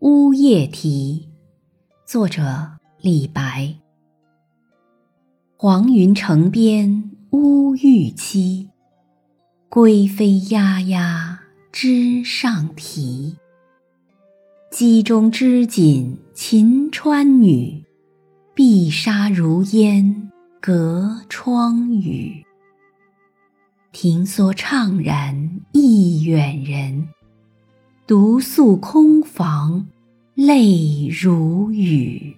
乌夜啼，作者李白。黄云城边乌玉栖，归飞鸦鸦枝上啼。机中织锦秦川女，碧纱如烟隔窗宇。庭梭怅然忆远人。独宿空房，泪如雨。